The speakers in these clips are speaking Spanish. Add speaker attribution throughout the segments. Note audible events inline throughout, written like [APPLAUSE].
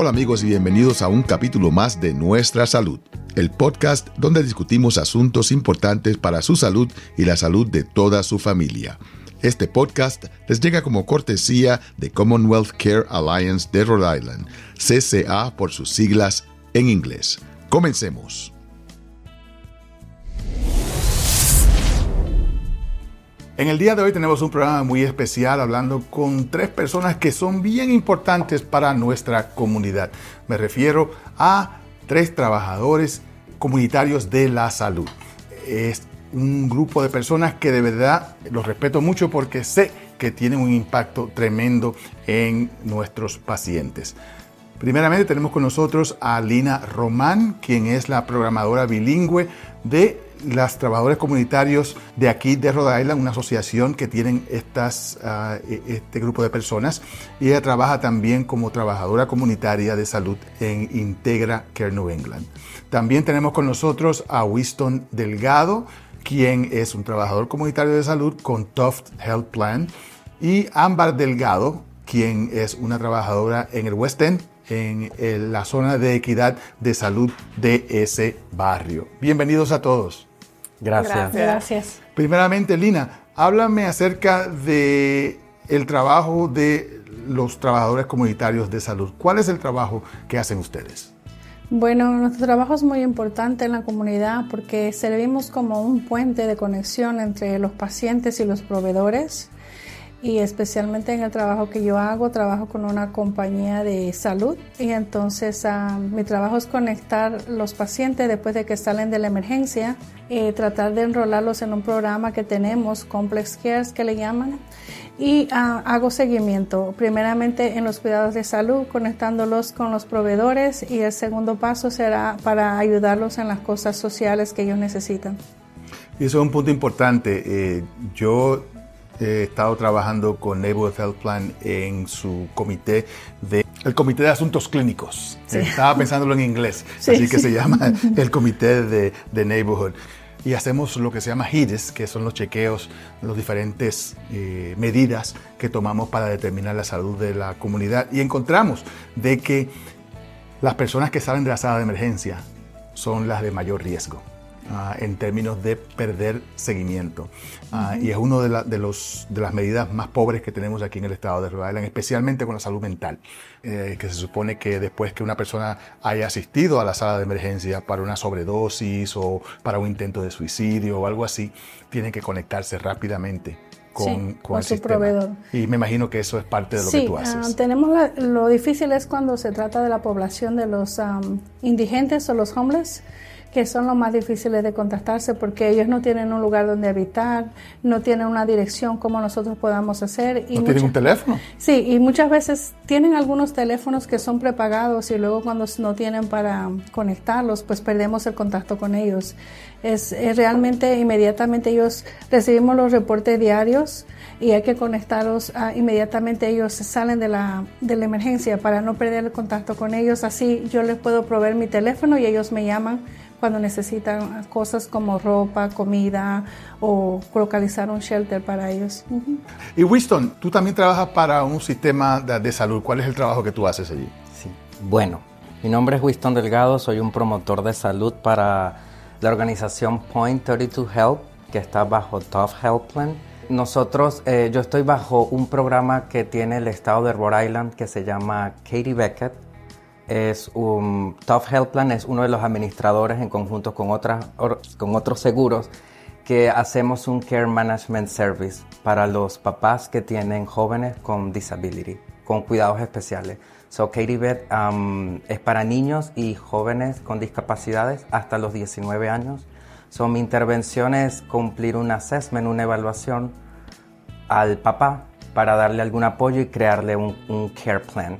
Speaker 1: Hola amigos y bienvenidos a un capítulo más de Nuestra Salud, el podcast donde discutimos asuntos importantes para su salud y la salud de toda su familia. Este podcast les llega como cortesía de Commonwealth Care Alliance de Rhode Island, CCA por sus siglas en inglés. Comencemos. En el día de hoy tenemos un programa muy especial hablando con tres personas que son bien importantes para nuestra comunidad. Me refiero a tres trabajadores comunitarios de la salud. Es un grupo de personas que de verdad los respeto mucho porque sé que tienen un impacto tremendo en nuestros pacientes. Primeramente tenemos con nosotros a Lina Román, quien es la programadora bilingüe de las trabajadores comunitarios de aquí de Rhode Island, una asociación que tienen estas, ah, e, este grupo de personas. Y ella trabaja también como trabajadora comunitaria de salud en Integra Care New England. También tenemos con nosotros a Winston Delgado, quien es un trabajador comunitario de salud con Tuft Health Plan. Y Ámbar Delgado, quien es una trabajadora en el West End en la zona de equidad de salud de ese barrio. Bienvenidos a todos.
Speaker 2: Gracias. Gracias.
Speaker 1: Primeramente, Lina, háblame acerca de el trabajo de los trabajadores comunitarios de salud. ¿Cuál es el trabajo que hacen ustedes?
Speaker 2: Bueno, nuestro trabajo es muy importante en la comunidad porque servimos como un puente de conexión entre los pacientes y los proveedores y especialmente en el trabajo que yo hago, trabajo con una compañía de salud y entonces ah, mi trabajo es conectar los pacientes después de que salen de la emergencia, eh, tratar de enrolarlos en un programa que tenemos, Complex Cares que le llaman, y ah, hago seguimiento, primeramente en los cuidados de salud, conectándolos con los proveedores y el segundo paso será para ayudarlos en las cosas sociales que ellos necesitan.
Speaker 1: Y eso es un punto importante. Eh, yo he estado trabajando con Neighborhood Health Plan en su comité de el comité de asuntos clínicos. Estaba pensándolo en inglés, [LAUGHS] así que se llama [LAUGHS] el comité de, de, Neighborhood. Y hacemos lo que se llama HIDES, que son los chequeos, las diferentes eh, medidas que tomamos para determinar la salud de la comunidad. Y encontramos de que las personas que salen de la sala de emergencia son las de mayor riesgo. Ah, en términos de perder seguimiento. Ah, y es una de, de, los, de las medidas más pobres que tenemos aquí en el estado de Rhode Island, especialmente con la salud mental, eh, que se supone que después que una persona haya asistido a la sala de emergencia para una sobredosis o para un intento de suicidio o algo así, tiene que conectarse rápidamente con, con, el su proveedor. Y me imagino que eso es parte de lo que tú haces.
Speaker 2: Uh, tenemos lo difícil es cuando se trata de la población de los indigentes o los homeless que son los más difíciles de contactarse porque ellos no tienen un lugar donde habitar, no tienen una dirección como nosotros podamos hacer.
Speaker 1: Y ¿No tienen un teléfono?
Speaker 2: Sí, y muchas veces tienen algunos teléfonos que son prepagados y luego cuando no tienen para conectarlos, pues perdemos el contacto con ellos. Es, realmente inmediatamente ellos recibimos los reportes diarios y hay que conectarlos inmediatamente ellos salen de la, de la emergencia para no perder el contacto con ellos. Así yo les puedo proveer mi teléfono y ellos me llaman cuando necesitan cosas como ropa, comida o localizar un shelter para ellos.
Speaker 1: Y Winston, tú también trabajas para un sistema de, salud. ¿Cuál es el trabajo que tú haces allí?
Speaker 3: Sí, bueno, mi nombre es Winston Delgado, soy un promotor de salud para la organización Point 32 Health, que está bajo Tough Health Plan. Nosotros, eh, yo estoy bajo un programa que tiene el estado de Rhode Island que se llama Katie Beckett, es un Tough Health Plan es uno de los administradores en conjunto con, otras, con otros seguros que hacemos un Care Management Service para los papás que tienen jóvenes con disability, con cuidados especiales. So Katie um, es para niños y jóvenes con discapacidades hasta los 19 años. So mi intervención es cumplir un assessment, una evaluación al papá para darle algún apoyo y crearle un, un care plan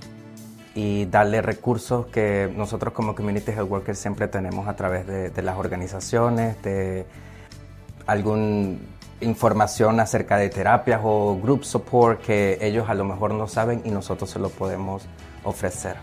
Speaker 3: y darle recursos que nosotros como Community Health Workers siempre tenemos a través de, las organizaciones, de alguna información acerca de terapias o group support que ellos a lo mejor no saben y nosotros se lo podemos ofrecer.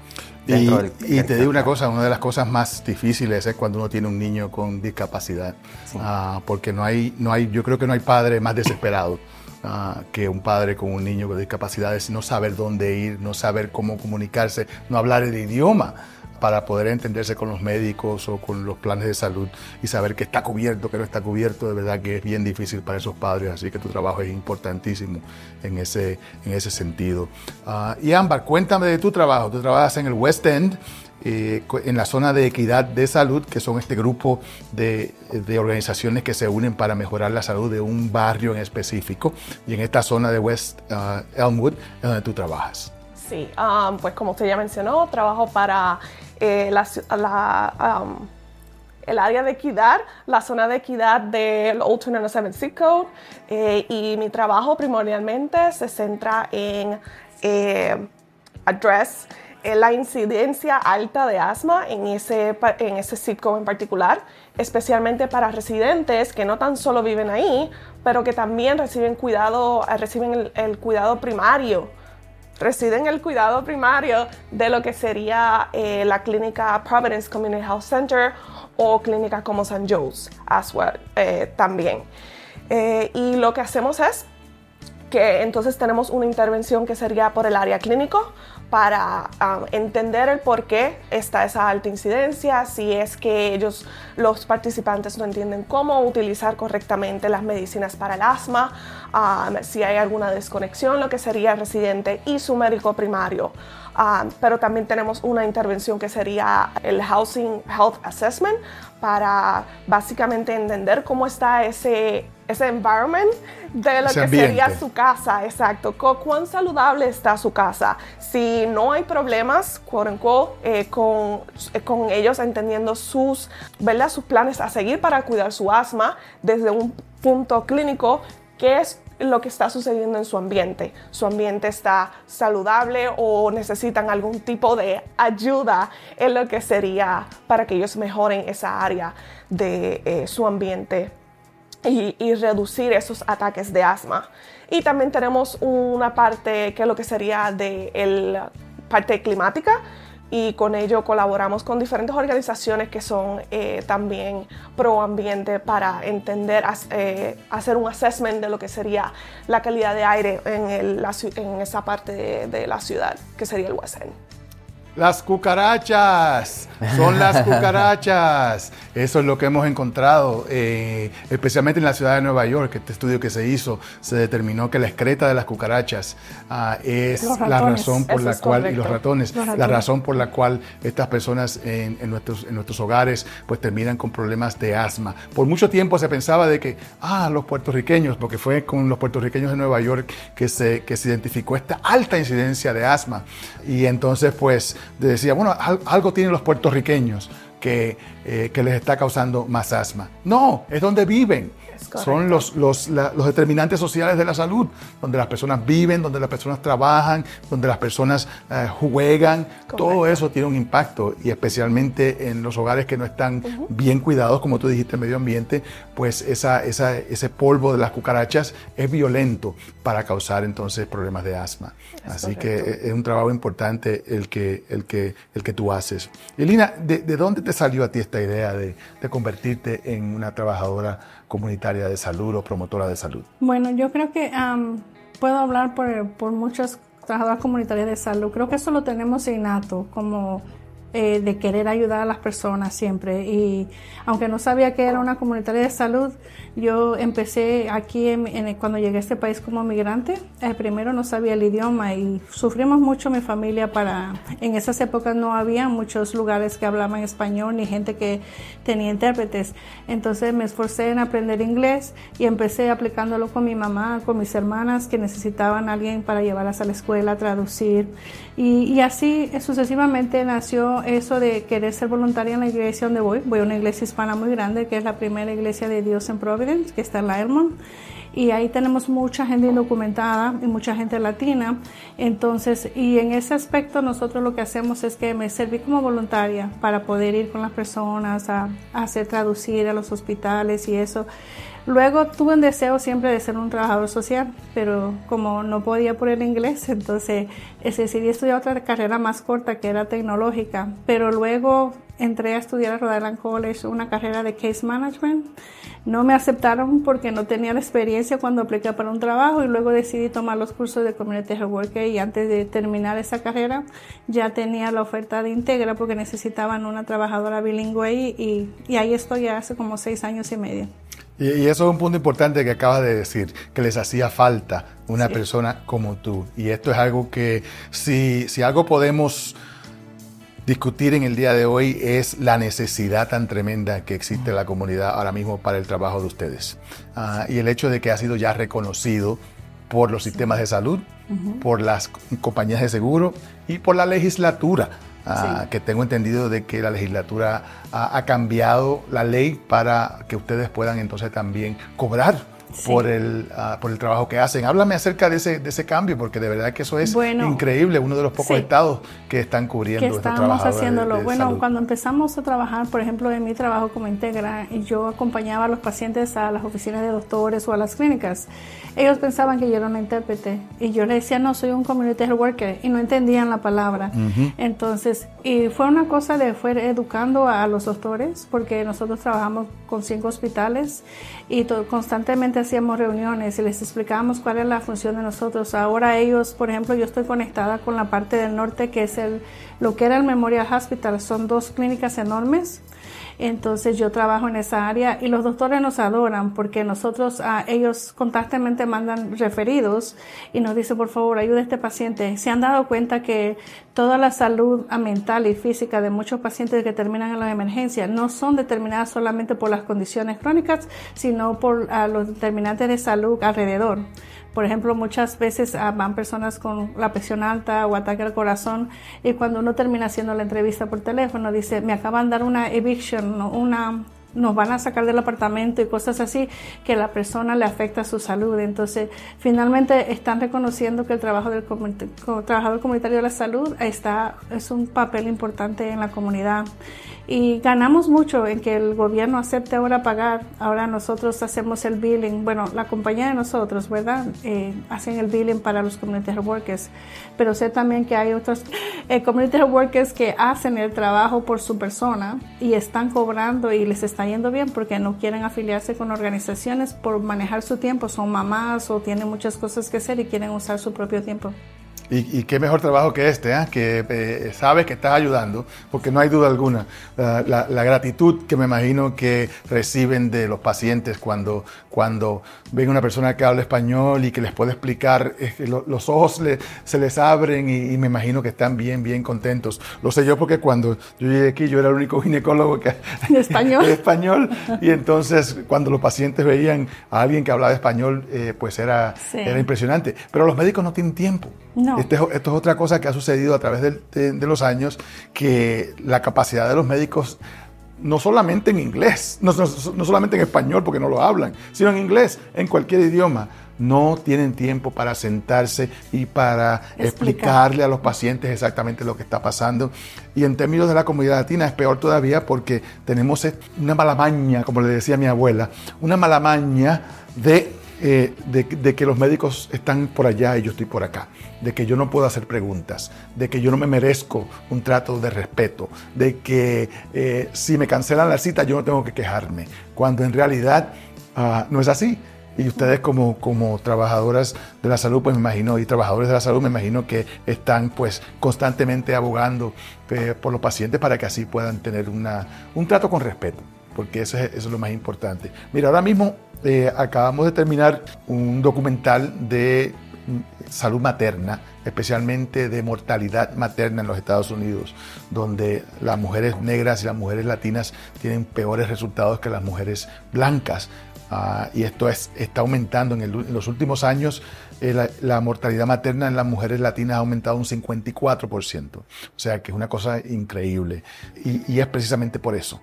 Speaker 1: Y, y, te digo una cosa, una de las cosas más difíciles es cuando uno tiene un niño con discapacidad, ah, porque no hay, no hay, yo creo que no hay padre más desesperado [LAUGHS] ah, que un padre con un niño con discapacidades, no saber dónde ir, no saber cómo comunicarse, no hablar el idioma para poder entenderse con los médicos o con los planes de salud y saber que está cubierto, que no está cubierto, de verdad que es bien difícil para esos padres, así que tu trabajo es importantísimo en ese, en ese sentido. Ah, y Ámbar, cuéntame de tu trabajo. Tú trabajas en el West End, eh, en la zona de equidad de salud, que son este grupo de, de, organizaciones que se unen para mejorar la salud de un barrio en específico, y en esta zona de West uh, Elmwood donde tú trabajas.
Speaker 4: Sí, um, pues como usted ya mencionó, trabajo para eh, la, um, el área de equidad, la zona de equidad del Old 297 Zip Code eh, y mi trabajo primordialmente se centra en eh, address la incidencia alta de asma en ese, en ese code en particular, especialmente para residentes que no tan solo viven ahí, pero que también reciben cuidado, reciben el, cuidado primario residen el cuidado primario de lo que sería eh, la clínica Providence Community Health Center o clínicas como St. Joe's as well, eh, también. Eh, y lo que hacemos es que entonces tenemos una intervención que sería por el área clínico, para um, entender el por qué está esa alta incidencia, si es que ellos, los participantes, no entienden cómo utilizar correctamente las medicinas para el asma, um, si hay alguna desconexión, lo que sería el residente y su médico primario. Um, pero también tenemos una intervención que sería el Housing Health Assessment para básicamente entender cómo está ese ese environment de lo que sería su casa, exacto. ¿Cuán saludable está su casa? Si no hay problemas, eh, con, eh, con ellos entendiendo sus, ¿verdad? sus planes a seguir para cuidar su asma desde un punto clínico, ¿qué es lo que está sucediendo en su ambiente. Su ambiente está saludable o necesitan algún tipo de ayuda en lo que sería para que ellos mejoren esa área de eh, su ambiente y, reducir esos ataques de asma. Y también tenemos una parte que es lo que sería de la parte climática y con ello colaboramos con diferentes organizaciones que son eh, también pro ambiente para entender, eh, hacer un assessment de lo que sería la calidad de aire en, en esa parte de, de, la ciudad, que sería el West End.
Speaker 1: Las cucarachas, son las cucarachas. [LAUGHS] Eso es lo que hemos encontrado, eh, especialmente en la ciudad de Nueva York. Este estudio que se hizo, se determinó que la excreta de las cucarachas ah, es la razón por la cual, y los ratones, la razón por la cual estas personas en, nuestros, en nuestros hogares pues terminan con problemas de asma. Por mucho tiempo se pensaba de que, ah, los puertorriqueños, porque fue con los puertorriqueños de Nueva York que se, que se identificó esta alta incidencia de asma. Y entonces pues decía, bueno, algo tienen los puertorriqueños que, eh, que les está causando más asma. No, es donde viven. Son los, los, los, determinantes sociales de la salud, donde las personas viven, donde las personas trabajan, donde las personas eh, juegan. Todo eso tiene un impacto y especialmente en los hogares que no están bien cuidados, como tú dijiste, el medio ambiente, pues esa, esa, ese polvo de las cucarachas es violento para causar entonces problemas de asma. Así que es un trabajo importante el que, el que, el que tú haces. Y Lina, ¿de, ¿de, dónde te salió a ti esta idea de, de convertirte en una trabajadora comunitaria de salud o promotora de salud?
Speaker 2: Bueno, yo creo que puedo hablar por, por muchas trabajadoras comunitarias de salud. Creo que eso lo tenemos innato como eh, de querer ayudar a las personas siempre. Y aunque no sabía que era una comunitaria de salud, yo empecé aquí en, cuando llegué a este país como migrante. Eh, primero no sabía el idioma y sufrimos mucho mi familia para... En esas épocas no había muchos lugares que hablaban español ni gente que tenía intérpretes. Entonces me esforcé en aprender inglés y empecé aplicándolo con mi mamá, con mis hermanas que necesitaban a alguien para llevarlas a la escuela, traducir. Y, y así sucesivamente nació eso de querer ser voluntaria en la iglesia donde voy. Voy a una iglesia hispana muy grande, que es la primera iglesia de Dios en Providence, que está en la. Y ahí tenemos mucha gente indocumentada y mucha gente latina. Entonces, y en ese aspecto nosotros lo que hacemos es que me serví como voluntaria para poder ir con las personas a, a hacer traducir a los hospitales y eso. Luego tuve un deseo siempre de ser un trabajador social, pero como no podía por el inglés, [LAUGHS] entonces decidí estudiar otra carrera más corta que era tecnológica. Pero luego entré a estudiar a Rhode Island College una carrera de case management. No me aceptaron porque no tenía la experiencia cuando apliqué para un trabajo y luego decidí tomar los cursos de Community Health Worker y antes de terminar esa carrera ya tenía la oferta de Integra porque necesitaban una trabajadora bilingüe y, y ahí estoy hace como seis años y medio.
Speaker 1: Y, eso es un punto importante que acabas de decir, que les hacía falta una persona como tú. Y esto es algo que si, si algo podemos discutir en el día de hoy es la necesidad tan tremenda que existe en la comunidad ahora mismo para el trabajo de ustedes. Ah, y el hecho de que ha sido ya reconocido por los sistemas de salud, por las compañías de seguro y por la legislatura. Ah, que tengo entendido de que la legislatura ha, ha, cambiado la ley para que ustedes puedan entonces también cobrar por, el, ah, por el trabajo que hacen. Háblame acerca de ese, de ese cambio, porque de verdad que eso es increíble, uno de los pocos estados que están cubriendo
Speaker 2: que estamos haciéndolo. bueno, cuando empezamos a trabajar, por ejemplo, en mi trabajo como integra, y yo acompañaba a los pacientes a las oficinas de doctores o a las clínicas, ellos pensaban que yo era una intérprete y yo les decía, no, soy un community health worker y no entendían la palabra. Entonces, y fue una cosa de fue educando a los doctores, porque nosotros trabajamos con cinco hospitales y constantemente hacíamos reuniones y les explicábamos cuál es la función de nosotros. Ahora ellos, por ejemplo, yo estoy conectada con la parte del norte que es el, lo que era el Memorial Hospital. Son dos clínicas enormes entonces yo trabajo en esa área y los doctores nos adoran porque nosotros, a ellos constantemente mandan referidos y nos dicen, por favor, ayude a este paciente. Se han dado cuenta que toda la salud mental y física de muchos pacientes que terminan en la emergencia no son determinadas solamente por las condiciones crónicas, sino por los determinantes de salud alrededor. Por ejemplo, muchas veces ah, van personas con la presión alta o ataque al corazón y cuando uno termina haciendo la entrevista por teléfono dice, me acaban de dar una eviction, una nos van a sacar del apartamento y cosas así que la persona le afecta su salud. Entonces, finalmente están reconociendo que el trabajo del trabajador comunitario de la salud está, es un papel importante en la comunidad y ganamos mucho en que el gobierno acepte ahora pagar. Ahora nosotros hacemos el billing, bueno, la compañía de nosotros, ¿verdad? Eh, hacen el billing para los community workers, pero sé también que hay otros [LAUGHS] eh, community workers que hacen el trabajo por su persona y están cobrando y les está yendo bien porque no quieren afiliarse con organizaciones por manejar su tiempo, son mamás o tienen muchas cosas que hacer y quieren usar su propio tiempo.
Speaker 1: Y, qué mejor trabajo que este, ¿eh? que eh, sabes que estás ayudando, porque no hay duda alguna. La, gratitud que me imagino que reciben de los pacientes cuando, cuando ven una persona que habla español y que les puede explicar, los ojos se les abren y, me imagino que están bien, bien contentos. Lo sé yo porque cuando yo llegué aquí yo era el único [LAUGHS] ginecólogo que [LAUGHS]
Speaker 2: ¿De español.
Speaker 1: de español y entonces cuando los pacientes veían a alguien que hablaba español, eh, pues era, era impresionante. Pero los médicos no tienen tiempo. Este esto, es otra cosa que ha sucedido a través de, los años, que la capacidad de los médicos no solamente en inglés, no, solamente en español porque no lo hablan, sino en inglés, en cualquier idioma. No tienen tiempo para sentarse y para explicarle a los pacientes exactamente lo que está pasando. Y en términos de la comunidad latina es peor todavía porque tenemos una mala maña, como le decía mi abuela, una mala maña de eh, de, que los médicos están por allá y yo estoy por acá, de que yo no puedo hacer preguntas, de que yo no me merezco un trato de respeto, de que eh, si me cancelan la cita yo no tengo que quejarme, cuando en realidad ah, no es así. Y ustedes como, como trabajadoras de la salud, pues me imagino, y trabajadores de la salud, me imagino que están pues constantemente abogando eh, por los pacientes para que así puedan tener una, un trato con respeto, porque eso es, eso es lo más importante. Mira, ahora mismo eh, acabamos de terminar un documental de salud materna, especialmente de mortalidad materna en los Estados Unidos, donde las mujeres negras y las mujeres latinas tienen peores resultados que las mujeres blancas. Ah, y esto es, está aumentando en, los últimos años. Eh, la, mortalidad materna en las mujeres latinas ha aumentado un 54%. O sea que es una cosa increíble. Y, y es precisamente por eso,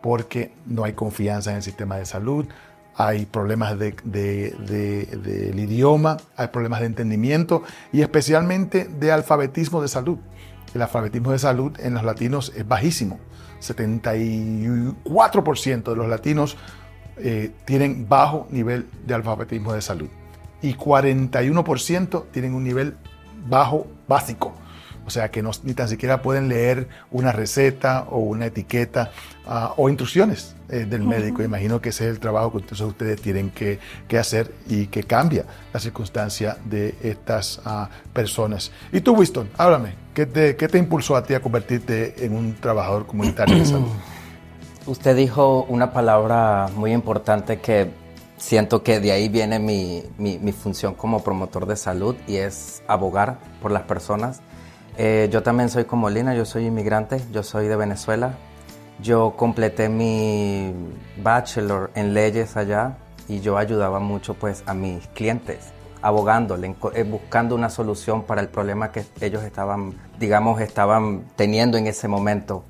Speaker 1: porque no hay confianza en el sistema de salud, hay problemas del idioma, hay problemas de entendimiento y especialmente de alfabetismo de salud. El alfabetismo de salud en los latinos es bajísimo. 74% de los latinos eh, tienen bajo nivel de alfabetismo de salud y 41% tienen un nivel bajo básico. O sea que no, ni tan siquiera pueden leer una receta o una etiqueta ah, o instrucciones eh, del médico. Imagino que ese es el trabajo que entonces ustedes tienen que, hacer y que cambia la circunstancia de estas ah, personas. Y tú, Winston, háblame, ¿qué te, ¿qué te impulsó a ti a convertirte en un trabajador comunitario de salud? [CLEARS THROAT]
Speaker 3: Usted dijo una palabra muy importante que siento que de ahí viene mi, mi, función como promotor de salud y es abogar por las personas. Eh, yo también soy como Lina, yo soy inmigrante, yo soy de Venezuela. Yo completé mi bachelor en leyes allá y yo ayudaba mucho pues a mis clientes abogándole, eh, buscando una solución para el problema que ellos estaban, digamos, estaban teniendo en ese momento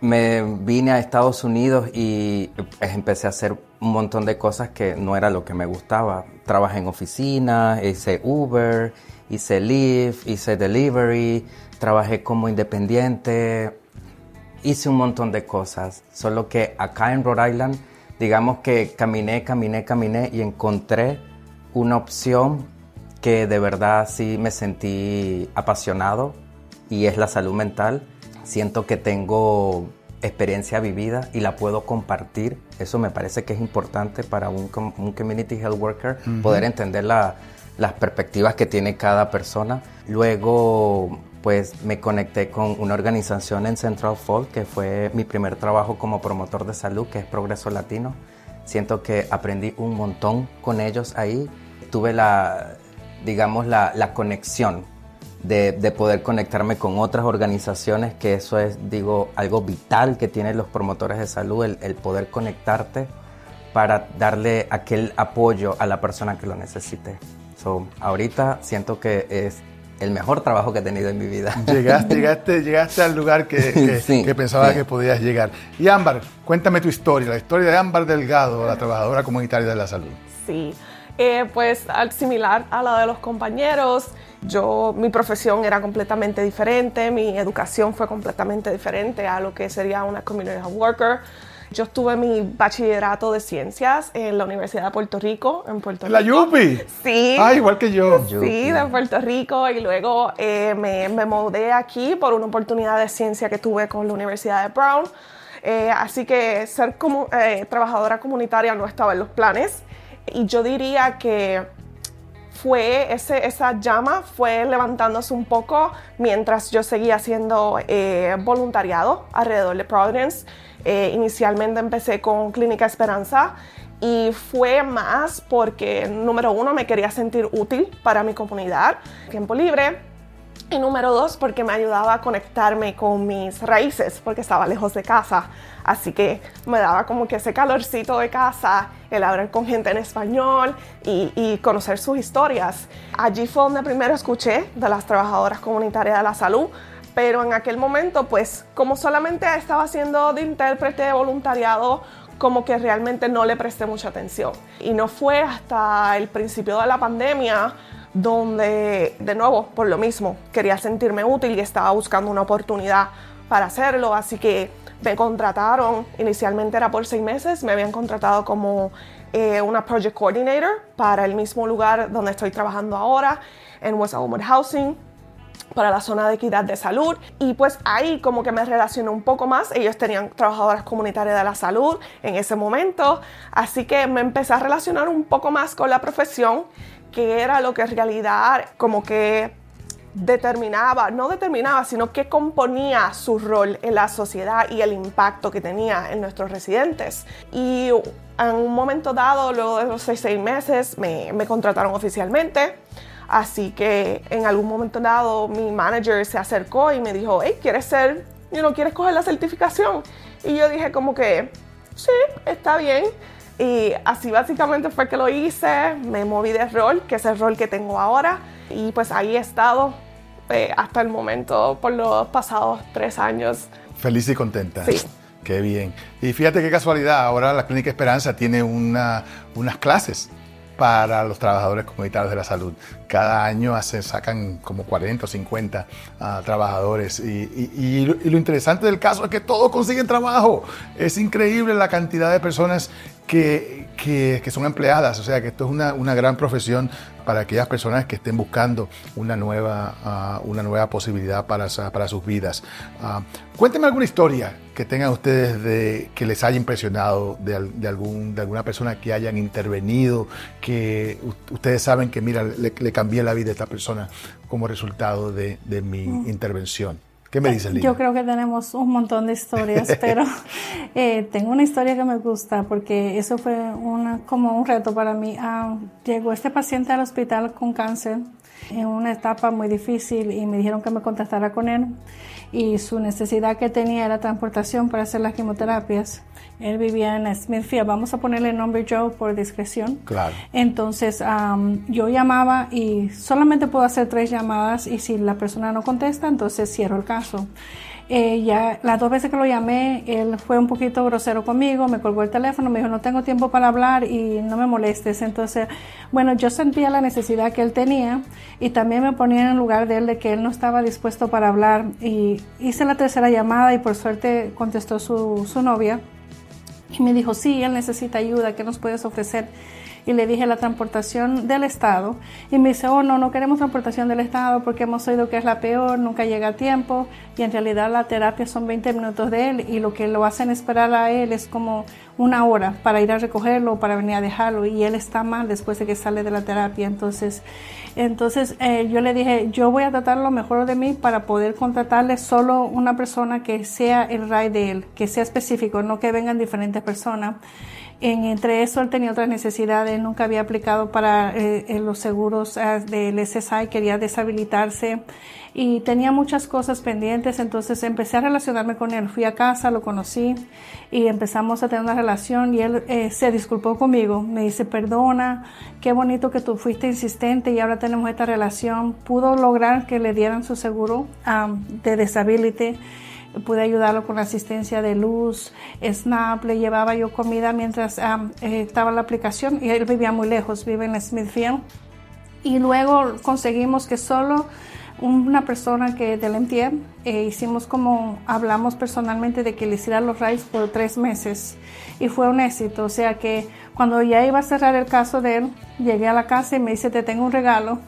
Speaker 3: me vine a Estados Unidos y pues, empecé a hacer un montón de cosas que no era lo que me gustaba. Trabajé en oficina, hice Uber, hice Lyft, hice delivery, trabajé como independiente, hice un montón de cosas. Solo que acá en Rhode Island, digamos que caminé, caminé, caminé y encontré una opción que de verdad sí me sentí apasionado y es la salud mental siento que tengo experiencia vivida y la puedo compartir. Eso me parece que es importante para un, community health worker, poder entender las perspectivas que tiene cada persona. Luego, pues me conecté con una organización en Central Falls, que fue mi primer trabajo como promotor de salud, que es Progreso Latino. Siento que aprendí un montón con ellos ahí. Tuve la, digamos, la, la conexión de, poder conectarme con otras organizaciones, que eso es, digo, algo vital que tienen los promotores de salud, el, poder conectarte para darle aquel apoyo a la persona que lo necesite. So, ahorita siento que es el mejor trabajo que he tenido en mi vida. [LAUGHS]
Speaker 1: Llegaste, llegaste, llegaste al lugar que, [LAUGHS] que, pensaba que podías llegar. Y Ámbar, cuéntame tu historia, la historia de Ámbar Delgado, la trabajadora comunitaria de la salud.
Speaker 4: Sí, eh, pues al similar a la de los compañeros, yo, mi profesión era completamente diferente, mi educación fue completamente diferente a lo que sería una community health worker. Yo estuve mi bachillerato de ciencias en la Universidad de Puerto Rico, en Puerto Rico.
Speaker 1: ¿La Yupi?
Speaker 4: Sí.
Speaker 1: Ah, igual que yo.
Speaker 4: Sí, de Puerto Rico. Y luego eh, me, me, mudé aquí por una oportunidad de ciencia que tuve con la Universidad de Brown. Eh, así que ser como, eh, trabajadora comunitaria no estaba en los planes. Y yo diría que fue ese, esa llama fue levantándose un poco mientras yo seguía haciendo eh, voluntariado alrededor de Providence. Eh, inicialmente empecé con Clínica Esperanza y fue más porque, número uno, me quería sentir útil para mi comunidad, tiempo libre, y número dos, porque me ayudaba a conectarme con mis raíces, porque estaba lejos de casa. Así que me daba como que ese calorcito de casa, el hablar con gente en español y, conocer sus historias. Allí fue donde primero escuché de las trabajadoras comunitarias de la salud, pero en aquel momento, pues como solamente estaba haciendo de intérprete de voluntariado, como que realmente no le presté mucha atención. Y no fue hasta el principio de la pandemia donde, de nuevo, por lo mismo, quería sentirme útil y estaba buscando una oportunidad para hacerlo, así que me contrataron, inicialmente era por seis meses, me habían contratado como eh, una project coordinator para el mismo lugar donde estoy trabajando ahora, en West Elmwood Housing, para la zona de equidad de salud. Y pues ahí como que me relacioné un poco más. Ellos tenían trabajadoras comunitarias de la salud en ese momento, así que me empecé a relacionar un poco más con la profesión que era lo que en realidad como que determinaba, no determinaba, sino que componía su rol en la sociedad y el impacto que tenía en nuestros residentes. Y en un momento dado, luego de los seis, meses, me, me, contrataron oficialmente. Así que en algún momento dado, mi manager se acercó y me dijo, hey, ¿quieres ser, you know, ¿quieres coger la certificación? Y yo dije como que, sí, está bien. Y así básicamente fue que lo hice, me moví de rol, que es el rol que tengo ahora, y pues ahí he estado eh, hasta el momento por los pasados tres años.
Speaker 1: Feliz y contenta.
Speaker 4: Sí.
Speaker 1: Qué bien. Y fíjate qué casualidad, ahora la Clínica Esperanza tiene unas clases para los trabajadores comunitarios de la salud. Cada año hace, sacan como 40 o 50 ah, trabajadores y, lo interesante del caso es que todos consiguen trabajo. Es increíble la cantidad de personas que, que, son empleadas, o sea que esto es una, una, gran profesión para aquellas personas que estén buscando una nueva, ah, una nueva posibilidad para, para sus vidas. Uh, cuéntenme alguna historia que tengan ustedes de, que les haya impresionado de, de, algún, de alguna persona que hayan intervenido, que ustedes saben que, mira, le, le, cambié la vida a esta persona como resultado de, de mi mm. intervención. ¿Qué me dice Lina?
Speaker 2: Yo creo que tenemos un montón de historias, [LAUGHS] pero eh, tengo una historia que me gusta porque eso fue una, como un reto para mí. Ah, llegó este paciente al hospital con cáncer en una etapa muy difícil y me dijeron que me contactara con él y su necesidad que tenía era transportación para hacer las quimioterapias. Él vivía en Smithfield, vamos a ponerle el nombre Joe por discreción.
Speaker 1: Claro.
Speaker 2: Entonces yo llamaba y solamente puedo hacer tres llamadas y si la persona no contesta, entonces cierro el caso. Eh, ya las dos veces que lo llamé, él fue un poquito grosero conmigo, me colgó el teléfono, me dijo no tengo tiempo para hablar y no me molestes. Entonces, bueno, yo sentía la necesidad que él tenía y también me ponía en lugar de él de que él no estaba dispuesto para hablar y hice la tercera llamada y por suerte contestó su, su novia y me dijo, sí, él necesita ayuda, ¿qué nos puedes ofrecer? Y le dije la transportación del Estado y me dice, oh no, no queremos transportación del Estado porque hemos oído que es la peor, nunca llega a tiempo y en realidad la terapia son 20 minutos de él y lo que lo hacen esperar a él es como una hora para ir a recogerlo para venir a dejarlo y él está mal después de que sale de la terapia. Entonces, entonces eh, yo le dije, yo voy a tratar lo mejor de mí para poder contratarle solo una persona que sea el RAI de él, que sea específico, no que vengan diferentes personas. En, entre eso él tenía otras necesidades, nunca había aplicado para eh, los seguros uh, del SSI, quería deshabilitarse y tenía muchas cosas pendientes, entonces empecé a relacionarme con él. Fui a casa, lo conocí y empezamos a tener una relación y él eh, se disculpó conmigo, me dice, perdona, qué bonito que tú fuiste insistente y ahora tenemos esta relación. Pudo lograr que le dieran su seguro um, de disability pude ayudarlo con asistencia de luz, SNAP, le llevaba yo comida mientras eh, estaba la aplicación y él vivía muy lejos, vive en Smithfield. Y luego conseguimos que solo una persona que del MTM eh, hicimos como hablamos personalmente de que le hiciera los rayos por tres meses y fue un éxito. O sea que cuando ya iba a cerrar el caso de él, llegué a la casa y me dice, te tengo un regalo.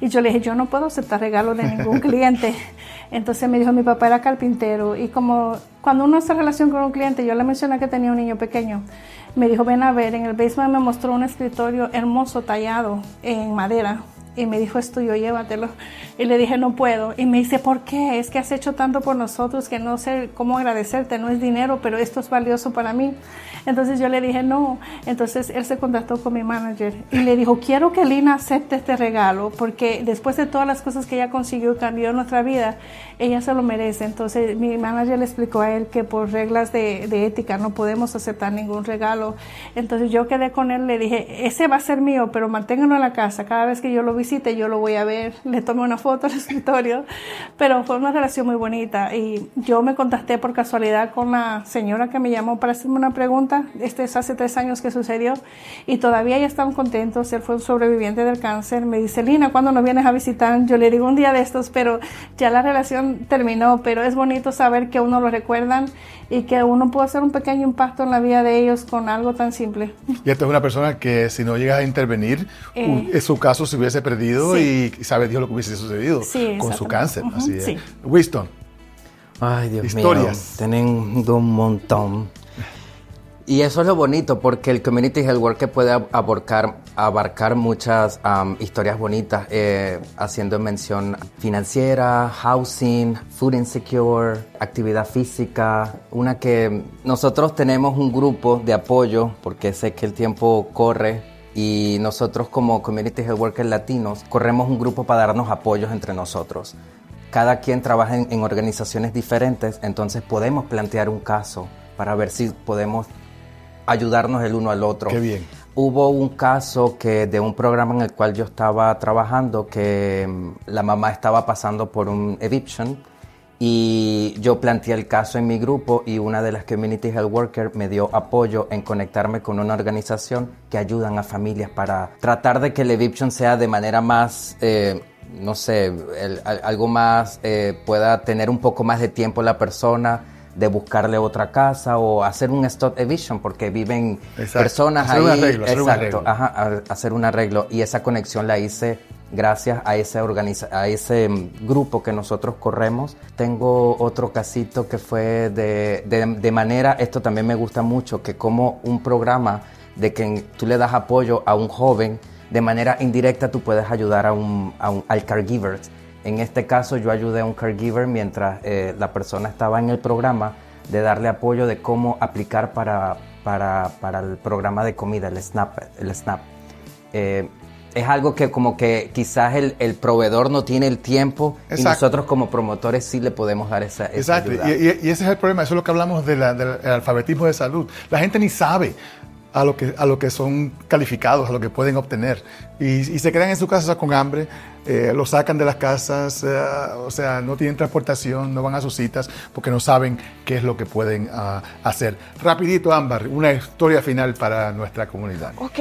Speaker 2: Y yo le dije, yo no puedo aceptar regalos de ningún cliente. Entonces me dijo, mi papá era carpintero y como cuando uno hace relación con un cliente, yo le mencioné que tenía un niño pequeño, me dijo, ven a ver, en el basement me mostró un escritorio hermoso tallado en madera y me dijo, es tuyo, llévatelo. Y le dije, no puedo. Y me dice, ¿por qué? Es que has hecho tanto por nosotros que no sé cómo agradecerte, no es dinero, pero esto es valioso para mí. Entonces yo le dije, no. Entonces él se contactó con mi manager y le dijo, quiero que Lina acepte este regalo porque después de todas las cosas que ella consiguió y cambió nuestra vida, ella se lo merece. Entonces mi manager le explicó a él que por reglas de, de ética no podemos aceptar ningún regalo. Entonces yo quedé con él, le dije, ese va a ser mío, pero manténgalo en la casa. Cada vez que yo lo visite, yo lo voy a ver. [LAUGHS] Le tomé una foto al [LAUGHS] escritorio, pero fue una relación muy bonita. Y yo me contacté por casualidad con la señora que me llamó para hacerme una pregunta. Este es hace tres años que sucedió y todavía ya están contentos. Él fue un sobreviviente del cáncer. Me dice, Lina, ¿cuándo nos vienes a visitar? Yo le digo un día de estos, pero ya la relación terminó. Pero es bonito saber que uno lo recuerdan y que uno puede hacer un pequeño impacto en la vida de ellos con algo tan simple.
Speaker 1: Y esta es una persona que si no llegas a intervenir, eh, su caso se hubiese perdido y sabe Dios lo que hubiese sucedido con su cáncer. Así es. Winston.
Speaker 3: Ay, Dios Historias. mío. Tienen un montón. Y eso es lo bonito, porque el Community Health Worker puede abarcar, abarcar muchas historias bonitas, eh, haciendo mención financiera, housing, food insecure, actividad física. Una que nosotros tenemos un grupo de apoyo, porque sé que el tiempo corre y nosotros como Community Health Workers latinos corremos un grupo para darnos apoyos entre nosotros. Cada quien trabaja en, en organizaciones diferentes, entonces podemos plantear un caso para ver si podemos ayudarnos el uno al otro.
Speaker 1: Qué bien.
Speaker 3: Hubo un caso que de un programa en el cual yo estaba trabajando que mm, la mamá estaba pasando por un eviction y yo planteé el caso en mi grupo y una de las community health workers me dio apoyo en conectarme con una organización que ayudan a familias para tratar de que el eviction sea de manera más eh, no sé, algo más, eh, pueda tener un poco más de tiempo la persona, de buscarle otra casa o hacer un stop eviction porque viven personas hacer ahí. Un arreglo, hacer un arreglo. Ajá, hacer un arreglo. Y esa conexión la hice gracias a ese, a ese mm, grupo que nosotros corremos. Tengo otro casito que fue de, de, manera, esto también me gusta mucho, que como un programa de que tú le das apoyo a un joven, de manera indirecta tú puedes ayudar a un, a un al caregiver en este caso yo ayudé a un caregiver mientras eh, la persona estaba en el programa de darle apoyo de cómo aplicar para, para, para el programa de comida, el SNAP. El SNAP. Eh, es algo que como que quizás el, el proveedor no tiene el tiempo y nosotros como promotores sí le podemos dar esa, esa
Speaker 1: Exacto. Y, y, ese es el problema, eso es lo que hablamos del alfabetismo de salud. La gente ni sabe a lo que, a lo que son calificados, a lo que pueden obtener. Y, y se quedan en su casa con hambre, eh, lo sacan de las casas, eh, o sea, no tienen transportación, no van a sus citas porque no saben qué es lo que pueden ah, hacer. Rapidito, Ámbar, una historia final para nuestra comunidad.
Speaker 4: Ok,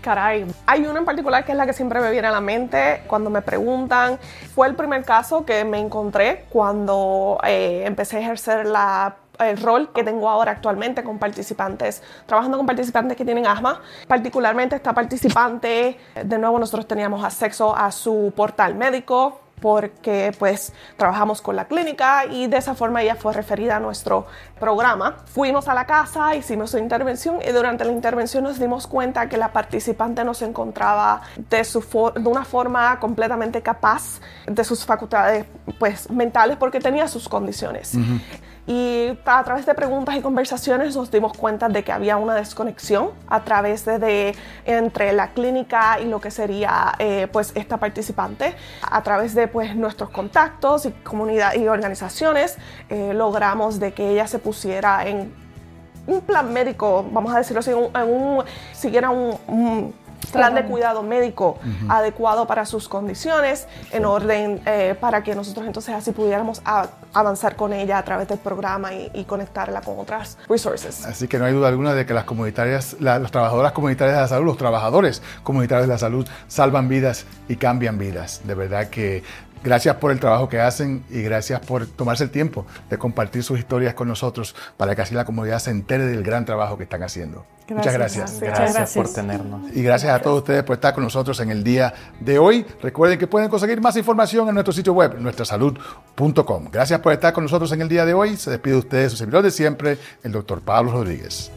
Speaker 4: caray. Hay una en particular que es la que siempre me viene a la mente cuando me preguntan. Fue el primer caso que me encontré cuando eh, empecé a ejercer la el rol que tengo ahora actualmente con participantes, trabajando con participantes que tienen asma. Particularmente esta participante, de nuevo nosotros teníamos acceso a su portal médico porque pues trabajamos con la clínica y de esa forma ella fue referida a nuestro programa. Fuimos a la casa, hicimos su intervención y durante la intervención nos dimos cuenta que la participante no se encontraba de, su de una forma completamente capaz de sus facultades pues mentales porque tenía sus condiciones. Y a través de preguntas y conversaciones nos dimos cuenta de que había una desconexión a través de, entre la clínica y lo que sería eh, pues esta participante. A través de pues nuestros contactos y comunidad y organizaciones eh, logramos de que ella se pusiera en un plan médico, vamos a decirlo así, en un, siguiera un plan de cuidado médico adecuado para sus condiciones, en orden eh, para que nosotros entonces así pudiéramos avanzar con ella a través del programa y, conectarla con otras resources.
Speaker 1: Así que no hay duda alguna de que las comunitarias, las trabajadoras comunitarias de la salud, los trabajadores comunitarios de la salud salvan vidas y cambian vidas. De verdad que Gracias por el trabajo que hacen y gracias por tomarse el tiempo de compartir sus historias con nosotros para que así la comunidad se entere del gran trabajo que están haciendo. Muchas gracias.
Speaker 3: Gracias, por tenernos.
Speaker 1: Y gracias a todos ustedes por estar con nosotros en el día de hoy. Recuerden que pueden conseguir más información en nuestro sitio web, nuestrasalud.com. Gracias por estar con nosotros en el día de hoy. Se despide de ustedes su servidor de siempre, el doctor Pablo Rodríguez.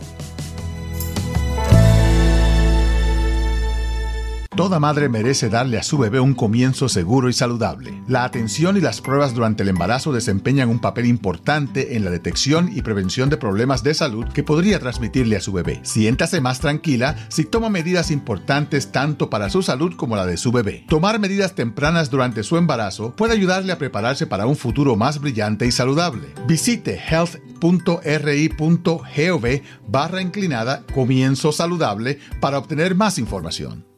Speaker 1: Toda madre merece darle a su bebé un comienzo seguro y saludable. La atención y las pruebas durante el embarazo desempeñan un papel importante en la detección y prevención de problemas de salud que podría transmitirle a su bebé. Siéntase más tranquila si toma medidas importantes tanto para su salud como la de su bebé. Tomar medidas tempranas durante su embarazo puede ayudarle a prepararse para un futuro más brillante y saludable. Visite health.ri.gov barra inclinada comienzo saludable para obtener más información.